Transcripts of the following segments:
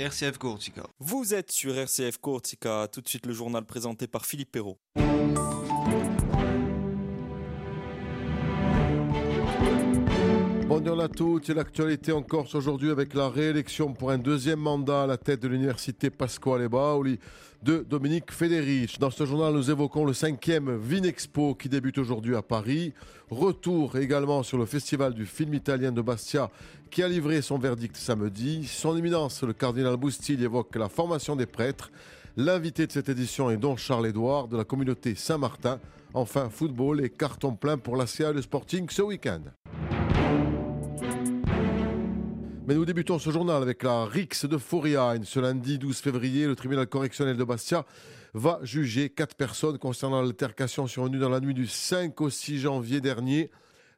RCF Cortica. Vous êtes sur RCF Cortica, tout de suite le journal présenté par Philippe Perrault. Bonjour à tous, l'actualité en Corse aujourd'hui avec la réélection pour un deuxième mandat à la tête de l'université Pasquale Bauli de Dominique Federici. Dans ce journal, nous évoquons le cinquième Vinexpo qui débute aujourd'hui à Paris. Retour également sur le festival du film italien de Bastia qui a livré son verdict samedi. Son éminence, le cardinal Boustil, évoque la formation des prêtres. L'invité de cette édition est Don Charles-Édouard de la communauté Saint-Martin. Enfin, football et carton plein pour l'ACA et le Sporting ce week-end. Mais nous débutons ce journal avec la Rix de Fouriane. Ce lundi 12 février, le tribunal correctionnel de Bastia va juger quatre personnes concernant l'altercation survenue dans la nuit du 5 au 6 janvier dernier.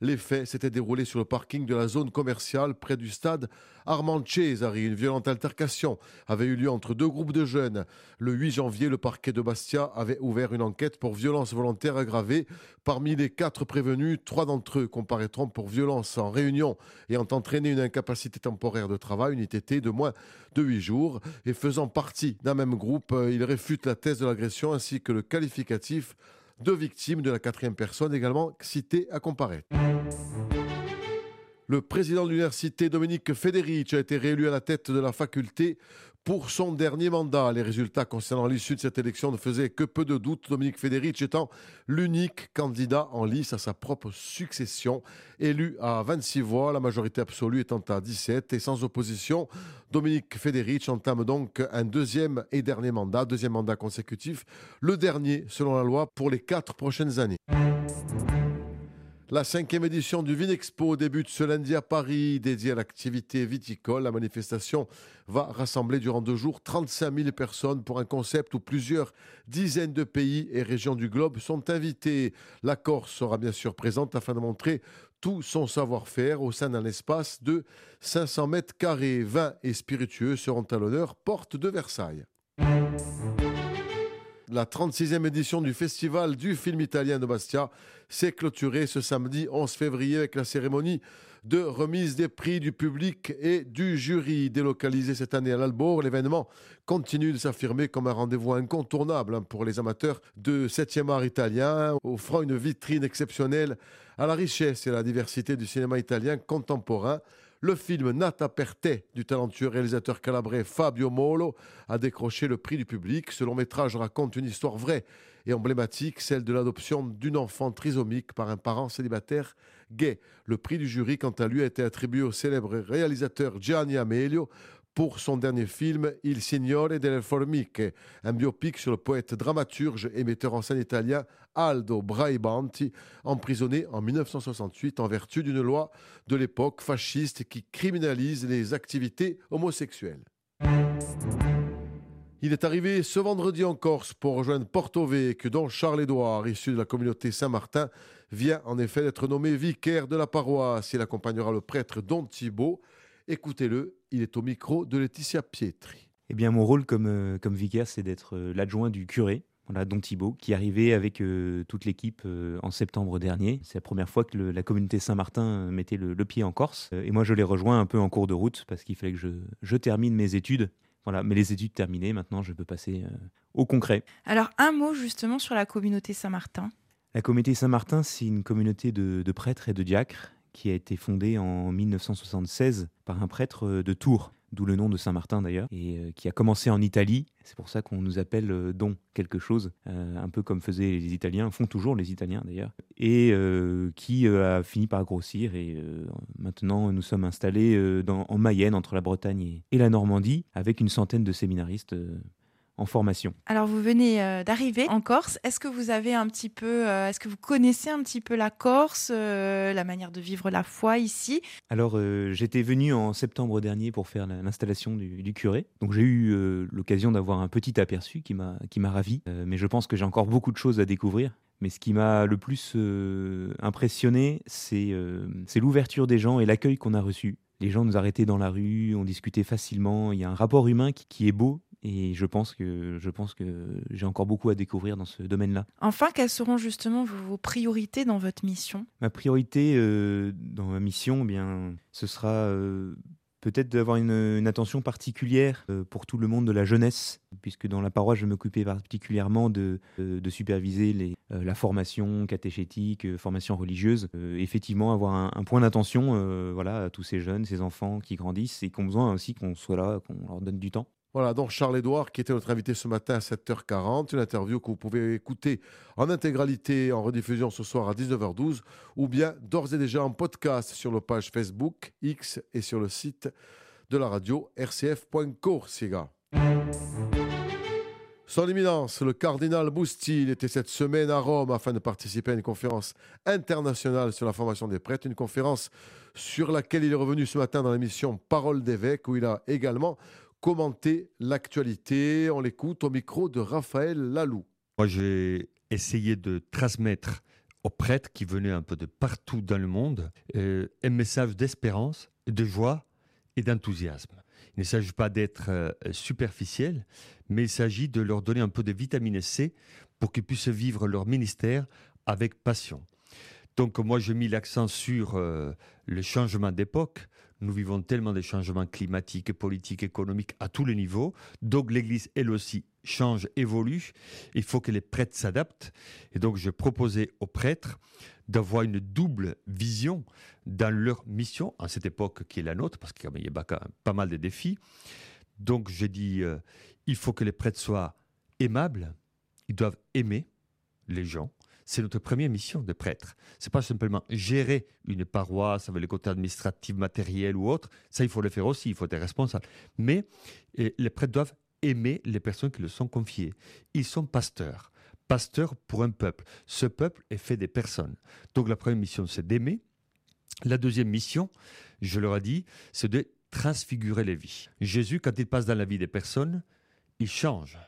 Les faits s'étaient déroulés sur le parking de la zone commerciale près du stade Armand Cesari. Une violente altercation avait eu lieu entre deux groupes de jeunes. Le 8 janvier, le parquet de Bastia avait ouvert une enquête pour violence volontaire aggravée. Parmi les quatre prévenus, trois d'entre eux comparaîtront pour violence en réunion ayant entraîné une incapacité temporaire de travail, une ITT de moins de huit jours. Et faisant partie d'un même groupe, ils réfutent la thèse de l'agression ainsi que le qualificatif deux victimes de la quatrième personne également citées à comparaître. Le président de l'université, Dominique Federici, a été réélu à la tête de la faculté pour son dernier mandat. Les résultats concernant l'issue de cette élection ne faisaient que peu de doutes, Dominique Federici étant l'unique candidat en lice à sa propre succession. Élu à 26 voix, la majorité absolue étant à 17 et sans opposition, Dominique Federici entame donc un deuxième et dernier mandat, deuxième mandat consécutif, le dernier selon la loi pour les quatre prochaines années. La cinquième édition du Vinexpo débute ce lundi à Paris, dédiée à l'activité viticole. La manifestation va rassembler durant deux jours 35 000 personnes pour un concept où plusieurs dizaines de pays et régions du globe sont invités. La Corse sera bien sûr présente afin de montrer tout son savoir-faire au sein d'un espace de 500 mètres carrés. Vins et spiritueux seront à l'honneur, porte de Versailles. La 36e édition du Festival du film italien de Bastia s'est clôturée ce samedi 11 février avec la cérémonie de remise des prix du public et du jury. Délocalisé cette année à l'Albor, l'événement continue de s'affirmer comme un rendez-vous incontournable pour les amateurs de 7e art italien, offrant une vitrine exceptionnelle à la richesse et à la diversité du cinéma italien contemporain. Le film Nata Perte du talentueux réalisateur calabrais Fabio Molo a décroché le prix du public. Ce long métrage raconte une histoire vraie et emblématique, celle de l'adoption d'une enfant trisomique par un parent célibataire gay. Le prix du jury, quant à lui, a été attribué au célèbre réalisateur Gianni Amelio pour son dernier film Il Signore delle Formiche, un biopic sur le poète dramaturge et metteur en scène italien Aldo Braibanti, emprisonné en 1968 en vertu d'une loi de l'époque fasciste qui criminalise les activités homosexuelles. Il est arrivé ce vendredi en Corse pour rejoindre Porto Vecchio, dont Charles-Édouard, issu de la communauté Saint-Martin, vient en effet d'être nommé vicaire de la paroisse. Il accompagnera le prêtre Don Thibault. Écoutez-le, il est au micro de Laetitia Pietri. Eh bien, mon rôle comme, euh, comme vicaire, c'est d'être euh, l'adjoint du curé, voilà, Don Thibault, qui est arrivé avec euh, toute l'équipe en septembre dernier. C'est la première fois que la communauté Saint-Martin mettait le, pied en Corse. et moi, je l'ai rejoint un peu en cours de route parce qu'il fallait que je, je, termine mes études. Voilà, mais les études terminées, maintenant, je peux passer au concret. Alors, un mot justement sur la communauté Saint-Martin. La communauté Saint-Martin, c'est une communauté de, de prêtres et de diacres qui a été fondée en 1976 par un prêtre euh, de Tours, d'où le nom de Saint-Martin d'ailleurs, et euh, qui a commencé en Italie. C'est pour ça qu'on nous appelle euh, Don quelque chose, un peu comme faisaient les Italiens, font toujours les Italiens d'ailleurs, et qui a fini par grossir. Et maintenant, nous sommes installés en Mayenne, entre la Bretagne et la Normandie, avec une centaine de séminaristes en formation. Alors vous venez euh, d'arriver en Corse. Est-ce que vous avez un petit peu, euh, est-ce que vous connaissez un petit peu la Corse, euh, la manière de vivre la foi ici? Alors j'étais venu en septembre dernier pour faire l'installation du, curé. Donc j'ai eu l'occasion d'avoir un petit aperçu qui m'a qui m'a ravi. mais je pense que j'ai encore beaucoup de choses à découvrir. Mais ce qui m'a le plus impressionné, c'est c'est l'ouverture des gens et l'accueil qu'on a reçu. Les gens nous arrêtaient dans la rue, on discutait facilement. Il y a un rapport humain qui est beau et je pense que je pense que j'ai encore beaucoup à découvrir dans ce domaine-là. Enfin, quelles seront justement vos priorités dans votre mission? Ma priorité euh, dans ma mission, eh bien, ce sera euh, peut-être d'avoir une, attention particulière euh, pour tout le monde de la jeunesse, puisque dans la paroisse, je m'occupais particulièrement de, de superviser les, la formation catéchétique, formation religieuse. effectivement, avoir un, point d'attention voilà, à tous ces jeunes, ces enfants qui grandissent et qui ont besoin aussi qu'on soit là, qu'on leur donne du temps. Voilà, donc Charles-Édouard qui était notre invité ce matin à 7h40, une interview que vous pouvez écouter en intégralité en rediffusion ce soir à 19h12 ou bien d'ores et déjà en podcast sur nos pages Facebook, X et sur le site de la radio rcf.co. Son éminence, le cardinal Boustil, était cette semaine à Rome afin de participer à une conférence internationale sur la formation des prêtres, une conférence sur laquelle il est revenu ce matin dans l'émission Parole d'évêque, où il a également commenter l'actualité. On l'écoute au micro de Raphaël Lalou. Moi, j'ai essayé de transmettre aux prêtres qui venaient un peu de partout dans le monde euh, un message d'espérance, de joie et d'enthousiasme. Il ne s'agit pas d'être euh, superficiel, mais il s'agit de leur donner un peu de vitamine C pour qu'ils puissent vivre leur ministère avec passion. Donc moi, j'ai mis l'accent sur euh, le changement d'époque, nous vivons tellement de changements climatiques, politiques, économiques à tous les niveaux. Donc l'Église, elle aussi, change, évolue. Il faut que les prêtres s'adaptent. Et donc je proposais aux prêtres d'avoir une double vision dans leur mission, en cette époque qui est la nôtre, parce qu'il y a pas mal de défis. Donc j'ai dit, euh, il faut que les prêtres soient aimables, ils doivent aimer les gens, c'est notre première mission de prêtre. C'est pas simplement gérer une paroisse avec les côtés administratifs, matériels ou autres. Ça, il faut le faire aussi, il faut être responsable. Mais les prêtres doivent aimer les personnes qui le sont confiées. Ils sont pasteurs. Pasteurs pour un peuple. Ce peuple est fait des personnes. Donc la première mission, c'est d'aimer. La deuxième mission, je leur ai dit, c'est de transfigurer les vies. Jésus, quand il passe dans la vie des personnes, il change.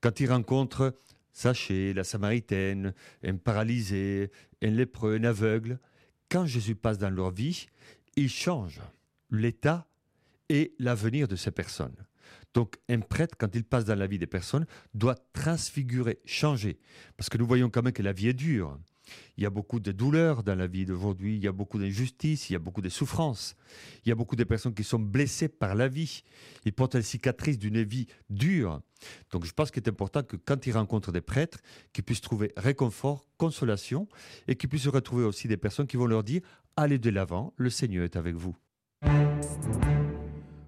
Quand il rencontre Sachez, la Samaritaine, un paralysé, un lépreux, un aveugle, quand Jésus passe dans leur vie, il change l'état et l'avenir de ces personnes. Donc un prêtre, quand il passe dans la vie des personnes, doit transfigurer, changer. Parce que nous voyons quand même que la vie est dure. Il y a beaucoup de douleurs dans la vie d'aujourd'hui, il y a beaucoup d'injustices, il y a beaucoup de souffrances, il y a beaucoup de personnes qui sont blessées par la vie. Ils portent la cicatrice d'une vie dure. Donc je pense qu'il est important que quand ils rencontrent des prêtres, qu'ils puissent trouver réconfort, consolation, et qu'ils puissent retrouver aussi des personnes qui vont leur dire, allez de l'avant, le Seigneur est avec vous.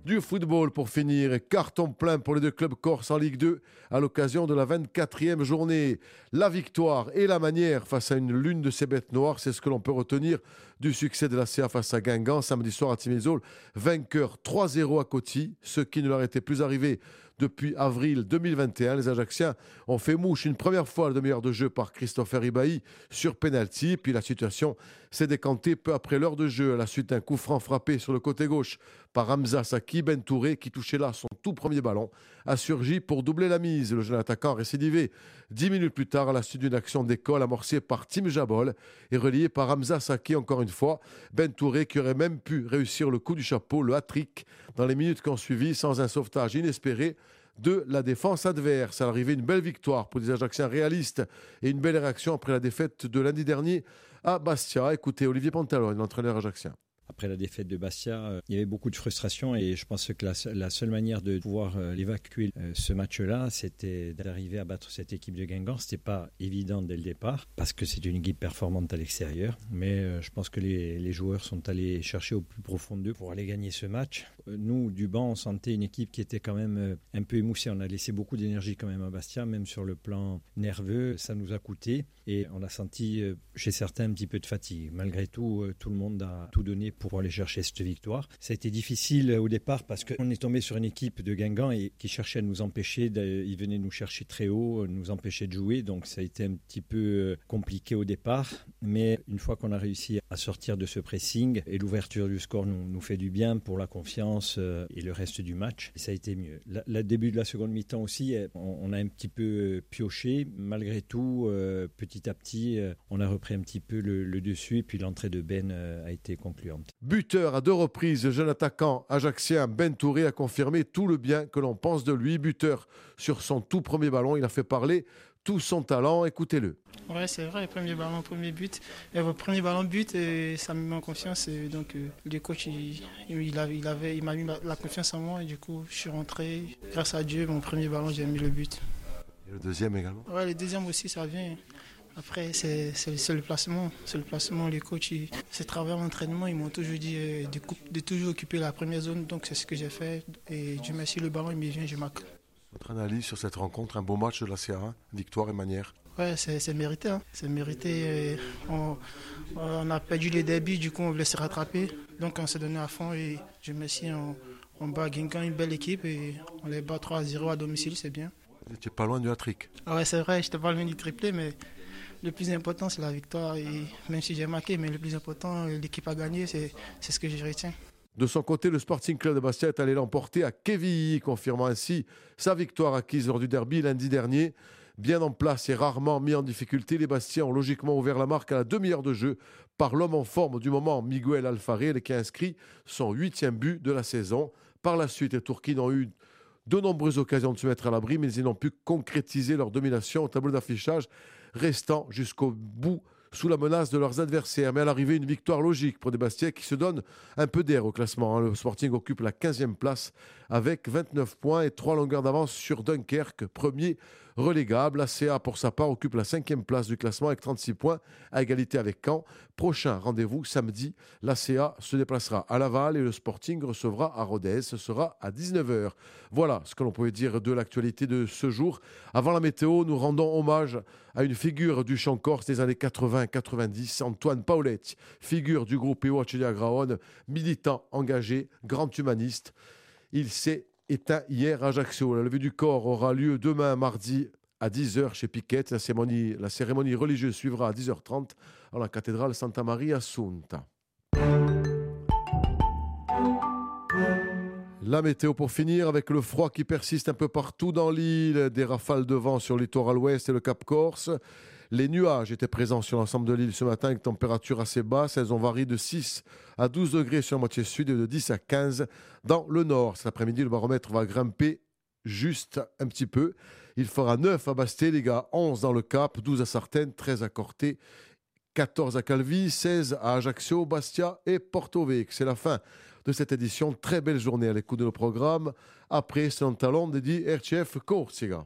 Du football pour finir carton plein pour les deux clubs corse en Ligue 2 à l'occasion de la 24e journée. La victoire et la manière face à une lune de ces bêtes noires, c'est ce que l'on peut retenir du succès de la CA face à Guingamp samedi soir à Timizol. Vainqueur 3-0 à Coty, ce qui ne leur était plus arrivé depuis avril 2021. Les Ajacciens ont fait mouche une première fois le demi-heure de jeu par Christopher Ibaï sur penalty. Puis la situation s'est décantée peu après l'heure de jeu à la suite d'un coup franc frappé sur le côté gauche par Hamza Saki. Ben Touré, qui touchait là son tout premier ballon, a surgi pour doubler la mise. Le jeune attaquant récidivé dix minutes plus tard à la suite d'une action d'école amorcée par Tim Jabol et reliée par Hamza Saki encore une fois. Ben Touré qui aurait même pu réussir le coup du chapeau, le hat-trick, dans les minutes qui ont suivi sans un sauvetage inespéré de la défense adverse. À l'arrivée, une belle victoire pour les Ajacciens réalistes et une belle réaction après la défaite de lundi dernier à Bastia. Écoutez, Olivier Pantalon, l'entraîneur ajaccien après la défaite de Bastia, euh, il y avait beaucoup de frustration et je pense que la, seule manière de pouvoir euh, évacuer euh, ce match-là, c'était d'arriver à battre cette équipe de Guingamp. C'était pas évident dès le départ parce que c'est une équipe performante à l'extérieur, mais je pense que les, joueurs sont allés chercher au plus profond d'eux pour aller gagner ce match. Nous, du banc, on sentait une équipe qui était quand même un peu émoussée. On a laissé beaucoup d'énergie quand même à Bastia, même sur le plan nerveux, ça nous a coûté et on a senti chez certains un petit peu de fatigue. Malgré tout, tout le monde a tout donné pour aller chercher cette victoire. Ça a été difficile au départ parce qu'on est tombé sur une équipe de Guingamp et qui cherchait à nous empêcher, ils venaient nous chercher très haut, nous empêcher de jouer, donc ça a été un petit peu euh, compliqué au départ. Mais une fois qu'on a réussi à sortir de ce pressing et l'ouverture du score nous, fait du bien pour la confiance euh, et le reste du match, ça a été mieux. Le début de la seconde mi-temps aussi, eh, on, a un petit peu euh, pioché. Malgré tout, petit à petit, on a repris un petit peu le, le dessus et puis l'entrée de Ben a été concluante. Buteur à deux reprises, jeune attaquant ajaxien Ben Touré a confirmé tout le bien que l'on pense de lui. Buteur sur son tout premier ballon, il a fait parler tout son talent. Écoutez-le. Ouais, c'est vrai, premier ballon, premier but. Et votre premier ballon but, et ça me met en confiance. Et donc, euh, le coach, il, il, avait, il, avait, il m'a mis la confiance en moi. Et du coup, je suis rentré. Grâce à Dieu, mon premier ballon, j'ai mis le but. Et le deuxième également? Ouais, le deuxième aussi, ça vient. Après, c'est le placement. C'est le placement. Les coachs, c'est travers l'entraînement. Ils m'ont toujours dit euh, de, de, toujours occuper la première zone. Donc, c'est ce que j'ai fait. Et Dieu merci, le ballon, il me vient, je marque. Votre analyse sur cette rencontre, un beau match de la CA1, victoire et manière Ouais, c'est mérité. Hein. C'est mérité. On, on, a perdu les débuts, du coup, on voulait se rattraper. Donc, on s'est donné à fond et je me suis on, on bat Guingamp, une belle équipe, et on les bat 3-0 à domicile, c'est bien. Vous n'étiez pas loin du hat-trick. Ah ouais, c'est vrai, je n'étais pas loin du triplé, mais le plus important, c'est la victoire. Et même si j'ai marqué, mais le plus important, l'équipe a gagné, c'est ce que je retiens. De son côté, le Sporting Club de Bastia est allé l'emporter à Quevilly, confirmant ainsi sa victoire acquise lors du derby lundi dernier. Bien en place et rarement mis en difficulté, les Bastiens ont logiquement ouvert la marque à la demi-heure de jeu par l'homme en forme du moment, Miguel Alfarel, qui a inscrit son huitième but de la saison. Par la suite, les Turquins ont eu de nombreuses occasions de se mettre à l'abri, mais ils n'ont pu concrétiser leur domination au tableau d'affichage, restant jusqu'au bout sous la menace de leurs adversaires. Mais à l'arrivée, une victoire logique pour des Bastiais qui se donnent un peu d'air au classement. Hein. Le Sporting occupe la 15e place avec 29 points et 3 longueurs d'avance sur Dunkerque, premier relégable. La CA, pour sa part, occupe la 5e place du classement avec 36 points, à égalité avec Caen. Prochain rendez-vous samedi, la CA se déplacera à Laval et le Sporting recevra à Rodez. Ce sera à 19h. Voilà ce que l'on pouvait dire de l'actualité de ce jour. Avant la météo, nous rendons hommage à une figure du chant corse des années 80-90, Antoine Pauletti, figure du groupe Eo Graone, militant engagé, grand humaniste. Il s'est éteint hier à Ajaccio. La levée du corps aura lieu demain mardi à 10h chez Piquette. La cérémonie, la cérémonie religieuse suivra à 10h30 dans la cathédrale Santa Maria Assunta. La météo pour finir avec le froid qui persiste un peu partout dans l'île, des rafales de vent sur le littoral ouest et le Cap Corse. Les nuages étaient présents sur l'ensemble de l'île ce matin avec température assez basse. Elles ont varié de 6 à 12 degrés sur la moitié sud et de 10 à 15 dans le nord. Cet après-midi, le baromètre va grimper juste un petit peu. Il fera 9 à Basté, les gars, 11 dans le Cap, 12 à Sartène, 13 à Corté, 14 à Calvi, 16 à Ajaccio, Bastia et Porto Vecchio. C'est la fin de cette édition. Très belle journée à l'écoute de nos programmes. Après, un talon dédié RTF Corsica.